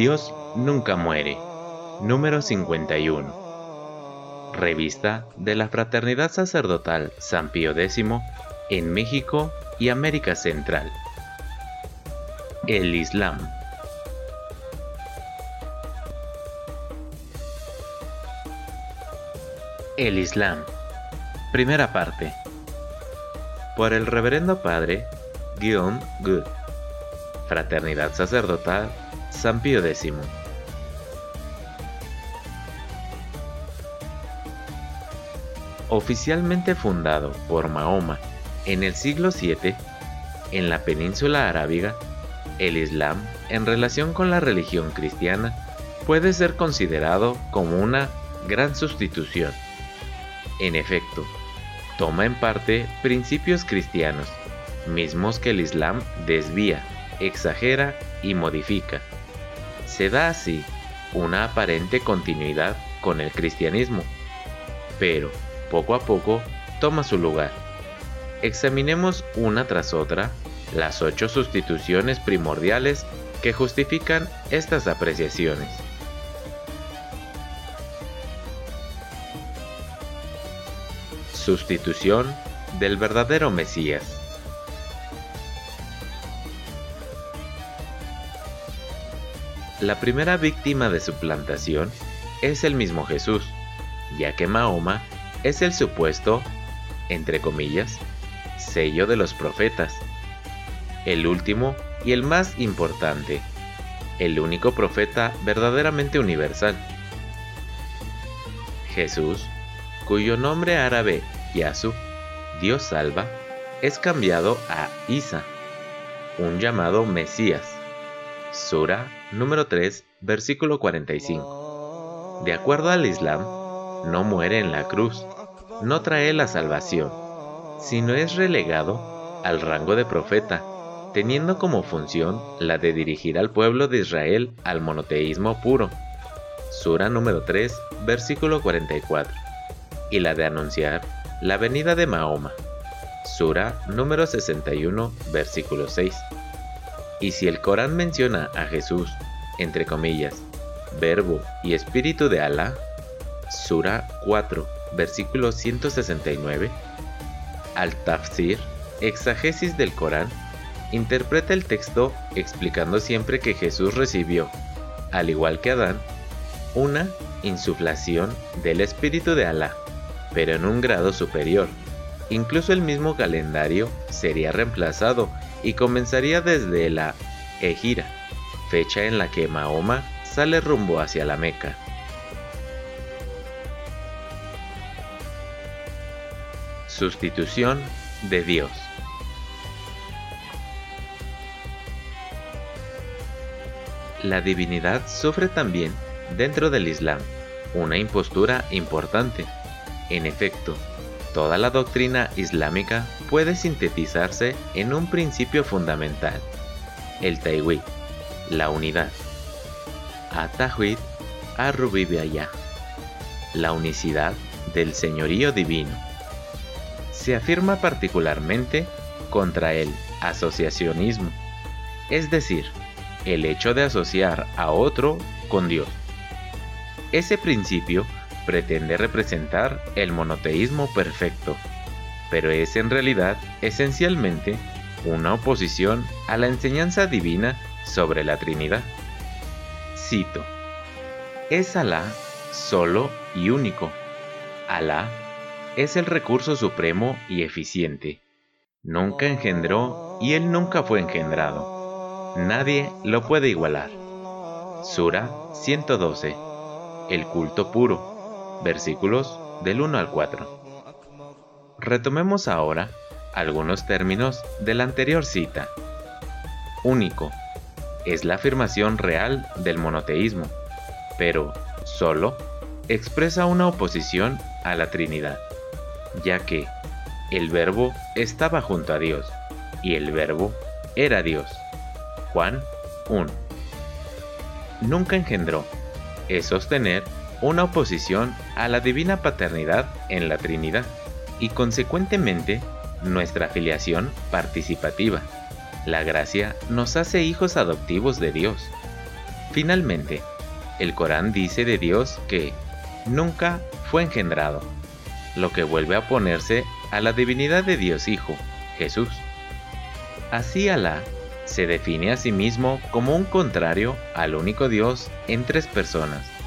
Dios nunca muere. Número 51. Revista de la Fraternidad Sacerdotal San Pío X en México y América Central. El Islam. El Islam. Primera parte. Por el Reverendo Padre Guillaume Good. Fraternidad Sacerdotal San Pío X. Oficialmente fundado por Mahoma en el siglo VII, en la península arábiga, el Islam, en relación con la religión cristiana, puede ser considerado como una gran sustitución. En efecto, toma en parte principios cristianos, mismos que el Islam desvía, exagera y modifica. Se da así una aparente continuidad con el cristianismo, pero poco a poco toma su lugar. Examinemos una tras otra las ocho sustituciones primordiales que justifican estas apreciaciones. Sustitución del verdadero Mesías. La primera víctima de suplantación es el mismo Jesús, ya que Mahoma es el supuesto, entre comillas, sello de los profetas, el último y el más importante, el único profeta verdaderamente universal. Jesús, cuyo nombre árabe Yasu, Dios salva, es cambiado a Isa, un llamado Mesías. Sura número 3, versículo 45. De acuerdo al Islam, no muere en la cruz, no trae la salvación, sino es relegado al rango de profeta, teniendo como función la de dirigir al pueblo de Israel al monoteísmo puro. Sura número 3, versículo 44. Y la de anunciar la venida de Mahoma. Sura número 61, versículo 6. Y si el Corán menciona a Jesús, entre comillas, verbo y espíritu de Alá, Sura 4, versículo 169, Al-Tafsir, exagesis del Corán, interpreta el texto explicando siempre que Jesús recibió, al igual que Adán, una insuflación del espíritu de Alá, pero en un grado superior. Incluso el mismo calendario sería reemplazado y comenzaría desde la Ejira, fecha en la que Mahoma sale rumbo hacia la Meca. Sustitución de Dios. La divinidad sufre también, dentro del Islam, una impostura importante. En efecto, Toda la doctrina islámica puede sintetizarse en un principio fundamental, el Tawhid, la unidad. Atahwid Arrubibiaya, la unicidad del señorío divino. Se afirma particularmente contra el asociacionismo, es decir, el hecho de asociar a otro con Dios. Ese principio pretende representar el monoteísmo perfecto, pero es en realidad esencialmente una oposición a la enseñanza divina sobre la Trinidad. Cito, es Alá solo y único. Alá es el recurso supremo y eficiente. Nunca engendró y él nunca fue engendrado. Nadie lo puede igualar. Sura 112. El culto puro versículos del 1 al 4. Retomemos ahora algunos términos de la anterior cita. Único, es la afirmación real del monoteísmo, pero solo expresa una oposición a la Trinidad, ya que el verbo estaba junto a Dios y el verbo era Dios. Juan 1. Nunca engendró, es sostener una oposición a la divina paternidad en la Trinidad y consecuentemente nuestra filiación participativa. La gracia nos hace hijos adoptivos de Dios. Finalmente, el Corán dice de Dios que nunca fue engendrado, lo que vuelve a oponerse a la divinidad de Dios Hijo, Jesús. Así Alá se define a sí mismo como un contrario al único Dios en tres personas.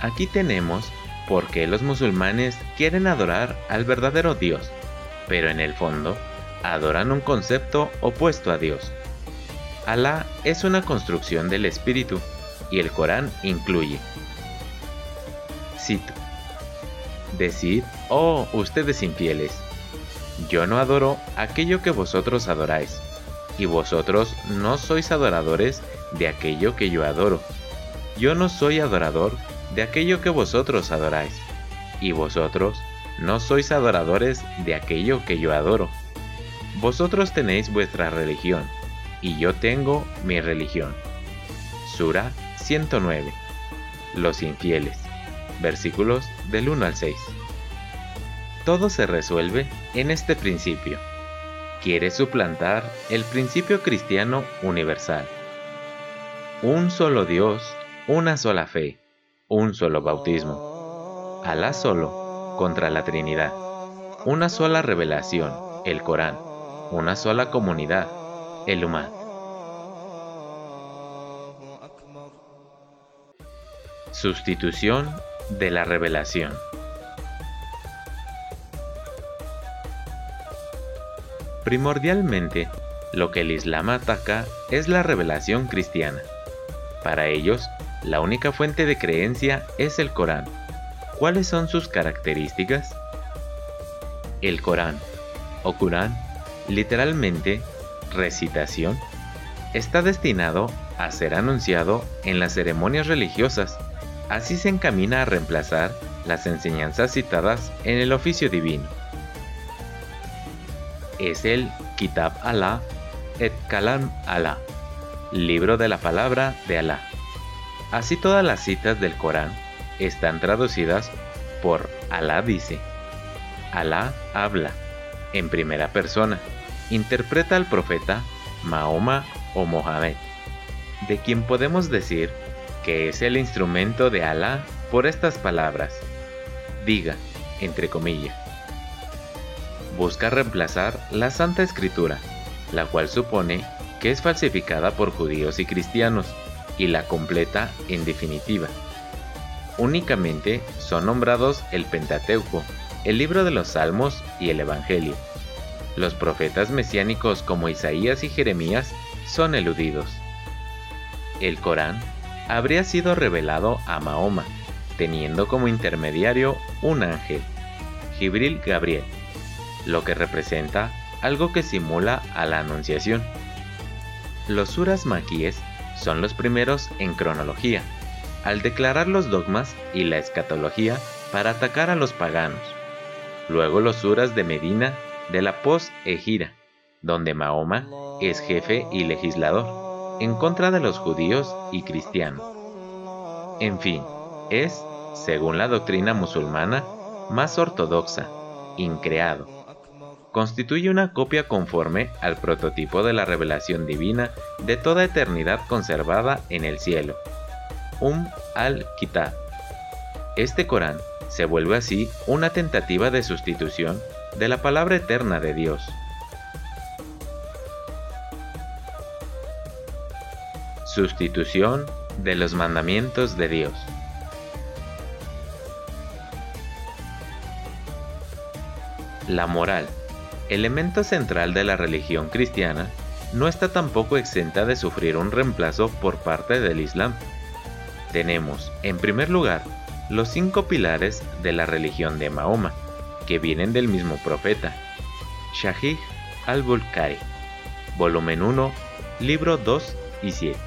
Aquí tenemos por qué los musulmanes quieren adorar al verdadero Dios, pero en el fondo adoran un concepto opuesto a Dios. Alá es una construcción del espíritu y el Corán incluye. Cito. Decid, oh ustedes infieles, yo no adoro aquello que vosotros adoráis, y vosotros no sois adoradores de aquello que yo adoro. Yo no soy adorador de aquello que vosotros adoráis, y vosotros no sois adoradores de aquello que yo adoro. Vosotros tenéis vuestra religión, y yo tengo mi religión. Sura 109. Los infieles. Versículos del 1 al 6. Todo se resuelve en este principio. Quiere suplantar el principio cristiano universal. Un solo Dios, una sola fe, un solo bautismo. Alá solo contra la Trinidad. Una sola revelación, el Corán. Una sola comunidad, el humano. Sustitución de la revelación. Primordialmente, lo que el Islam ataca es la revelación cristiana. Para ellos, la única fuente de creencia es el Corán. ¿Cuáles son sus características? El Corán, o Corán, literalmente, recitación, está destinado a ser anunciado en las ceremonias religiosas. Así se encamina a reemplazar las enseñanzas citadas en el oficio divino es el Kitab Allah et Kalam Allah, libro de la palabra de Alá. Así todas las citas del Corán están traducidas por Alá dice. Alá habla, en primera persona, interpreta al profeta Mahoma o Mohammed, de quien podemos decir que es el instrumento de Alá por estas palabras. Diga, entre comillas busca reemplazar la Santa Escritura, la cual supone que es falsificada por judíos y cristianos, y la completa en definitiva. Únicamente son nombrados el Pentateuco, el libro de los Salmos y el Evangelio. Los profetas mesiánicos como Isaías y Jeremías son eludidos. El Corán habría sido revelado a Mahoma, teniendo como intermediario un ángel, Gibril Gabriel, lo que representa algo que simula a la Anunciación. Los suras maquíes son los primeros en cronología, al declarar los dogmas y la escatología para atacar a los paganos. Luego los suras de Medina de la post-Egira, donde Mahoma es jefe y legislador, en contra de los judíos y cristianos. En fin, es, según la doctrina musulmana, más ortodoxa, increado constituye una copia conforme al prototipo de la revelación divina de toda eternidad conservada en el cielo. Um al-Kitab. Este Corán se vuelve así una tentativa de sustitución de la palabra eterna de Dios. Sustitución de los mandamientos de Dios. La moral elemento central de la religión cristiana, no está tampoco exenta de sufrir un reemplazo por parte del Islam. Tenemos, en primer lugar, los cinco pilares de la religión de Mahoma, que vienen del mismo profeta. Shahih al-Bulkari, volumen 1, libro 2 y 7.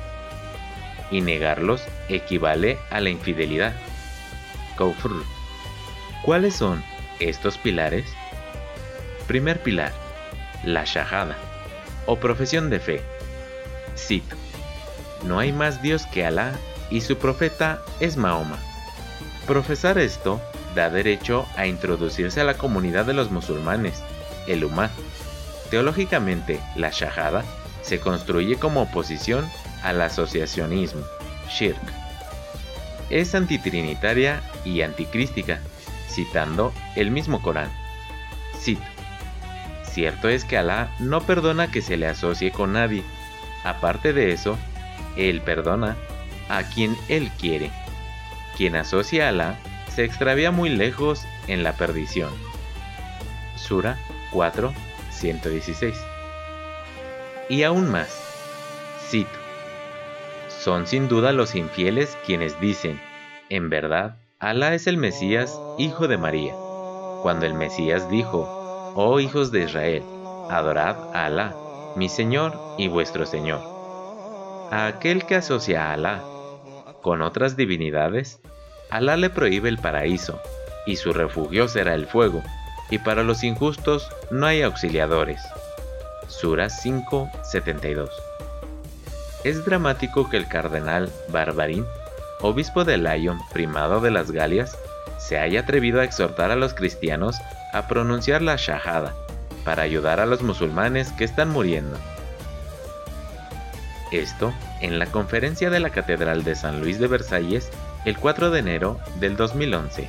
y negarlos equivale a la infidelidad. ¿Cuáles son estos pilares? Primer pilar, la shahada, o profesión de fe. Cito, no hay más Dios que Alá y su profeta es Mahoma. Profesar esto da derecho a introducirse a la comunidad de los musulmanes, el Ummah. Teológicamente, la Shahada se construye como oposición al asociacionismo, Shirk. Es antitrinitaria y anticrística, citando el mismo Corán. Cito. Cierto es que Alá no perdona que se le asocie con nadie. Aparte de eso, Él perdona a quien Él quiere. Quien asocia a Alá se extravía muy lejos en la perdición. Sura 4, 116. Y aún más, cito, son sin duda los infieles quienes dicen, en verdad, Alá es el Mesías, hijo de María, cuando el Mesías dijo, oh hijos de Israel, adorad a Alá, mi Señor y vuestro Señor. A aquel que asocia a Alá con otras divinidades, Alá le prohíbe el paraíso, y su refugio será el fuego, y para los injustos no hay auxiliadores. Sura 5:72 Es dramático que el cardenal Barbarín, obispo de Lyon, primado de las Galias, se haya atrevido a exhortar a los cristianos a pronunciar la Shahada para ayudar a los musulmanes que están muriendo. Esto en la conferencia de la Catedral de San Luis de Versalles el 4 de enero del 2011.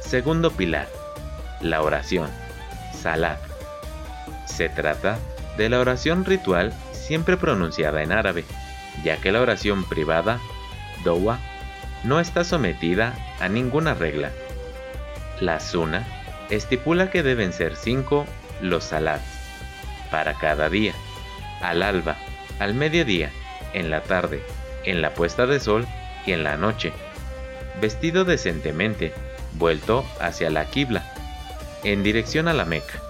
Segundo pilar, la oración, Salat. Se trata de la oración ritual siempre pronunciada en árabe, ya que la oración privada, Dowa, no está sometida a ninguna regla. La Sunna estipula que deben ser cinco los salats para cada día, al alba, al mediodía, en la tarde, en la puesta de sol y en la noche, vestido decentemente, vuelto hacia la Qibla, en dirección a la Meca.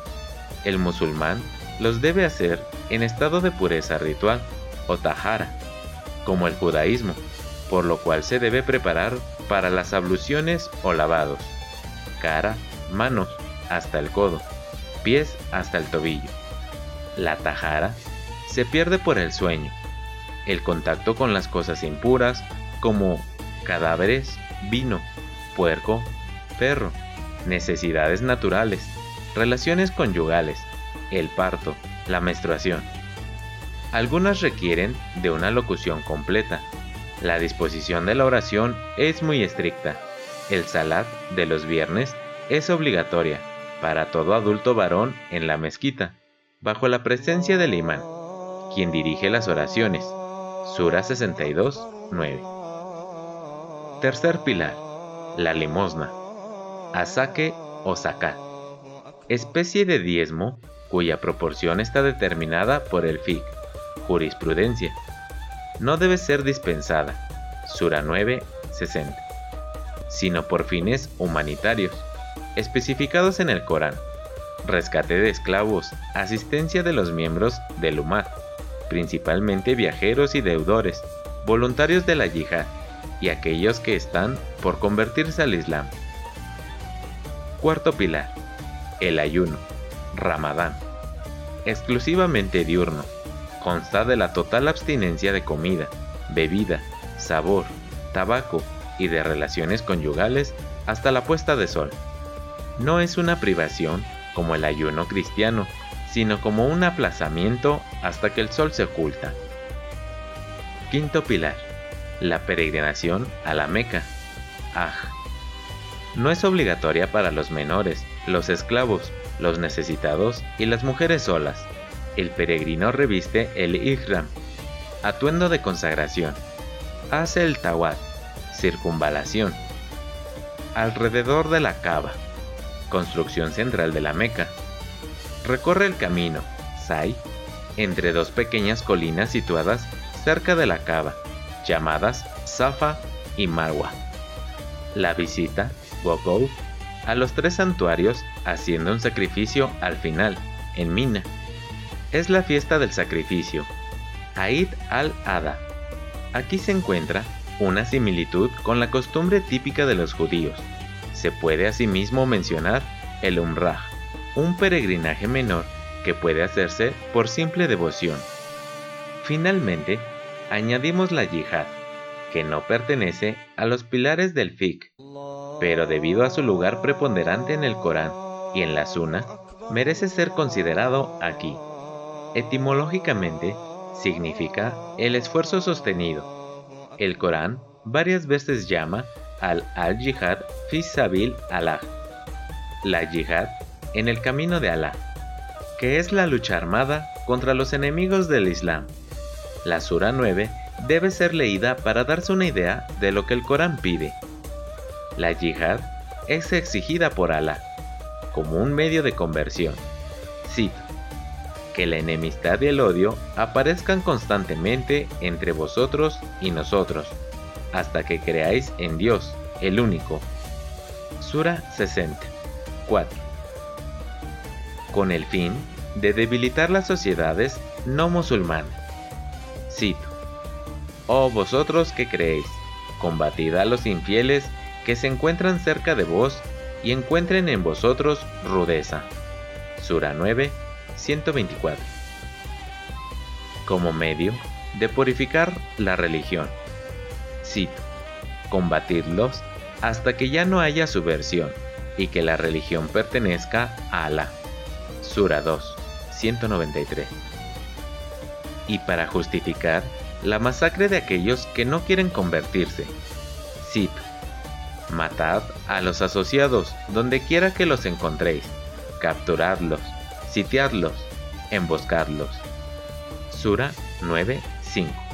El musulmán los debe hacer en estado de pureza ritual o tahara, como el judaísmo, por lo cual se debe preparar para las abluciones o lavados, cara, manos hasta el codo, pies hasta el tobillo. La tahara se pierde por el sueño, el contacto con las cosas impuras como cadáveres, vino, puerco, perro, necesidades naturales, relaciones conyugales, el parto, la menstruación. Algunas requieren de una locución completa. La disposición de la oración es muy estricta. El salat de los viernes es obligatoria para todo adulto varón en la mezquita, bajo la presencia del imán, quien dirige las oraciones. Sura 62, 9. Tercer pilar, la limosna. Asaque o saká. Especie de diezmo cuya proporción está determinada por el FIC, jurisprudencia. No debe ser dispensada, Sura 9, 60, sino por fines humanitarios, especificados en el Corán. Rescate de esclavos, asistencia de los miembros del Ummah, principalmente viajeros y deudores, voluntarios de la yihad y aquellos que están por convertirse al Islam. Cuarto pilar, el ayuno, Ramadán. Exclusivamente diurno, consta de la total abstinencia de comida, bebida, sabor, tabaco y de relaciones conyugales hasta la puesta de sol. No es una privación como el ayuno cristiano, sino como un aplazamiento hasta que el sol se oculta. Quinto pilar. La peregrinación a la Meca. Aj. No es obligatoria para los menores, los esclavos, los necesitados y las mujeres solas. El peregrino reviste el ihram, atuendo de consagración. Hace el tawad, circunvalación, alrededor de la Kaaba, construcción central de la Meca, recorre el camino, Sai, entre dos pequeñas colinas situadas cerca de la cava, llamadas Safa y Marwa. La visita, Gogol, a los tres santuarios haciendo un sacrificio al final, en Mina. Es la fiesta del sacrificio. Aid al-Ada. Aquí se encuentra una similitud con la costumbre típica de los judíos. Se puede asimismo mencionar el Umrah, un peregrinaje menor que puede hacerse por simple devoción. Finalmente, añadimos la yihad, que no pertenece a los pilares del fiqh, pero debido a su lugar preponderante en el Corán y en la Sunna, merece ser considerado aquí. Etimológicamente, significa el esfuerzo sostenido. El Corán varias veces llama al al-jihad fi sabil Allah, la yihad en el camino de Alá, que es la lucha armada contra los enemigos del Islam. La Sura 9 debe ser leída para darse una idea de lo que el Corán pide. La yihad es exigida por Alá como un medio de conversión. Cito, que la enemistad y el odio aparezcan constantemente entre vosotros y nosotros, hasta que creáis en Dios, el único. Sura 60. 4. Con el fin de debilitar las sociedades no musulmanas. Cito. Oh vosotros que creéis, combatid a los infieles que se encuentran cerca de vos y encuentren en vosotros rudeza. Sura 9, 124. Como medio de purificar la religión. Cito. Combatidlos hasta que ya no haya subversión y que la religión pertenezca a Alá. Sura 2, 193. Y para justificar la masacre de aquellos que no quieren convertirse. Cito. Matad a los asociados donde quiera que los encontréis. Capturadlos, sitiadlos, emboscadlos. Sura 9.5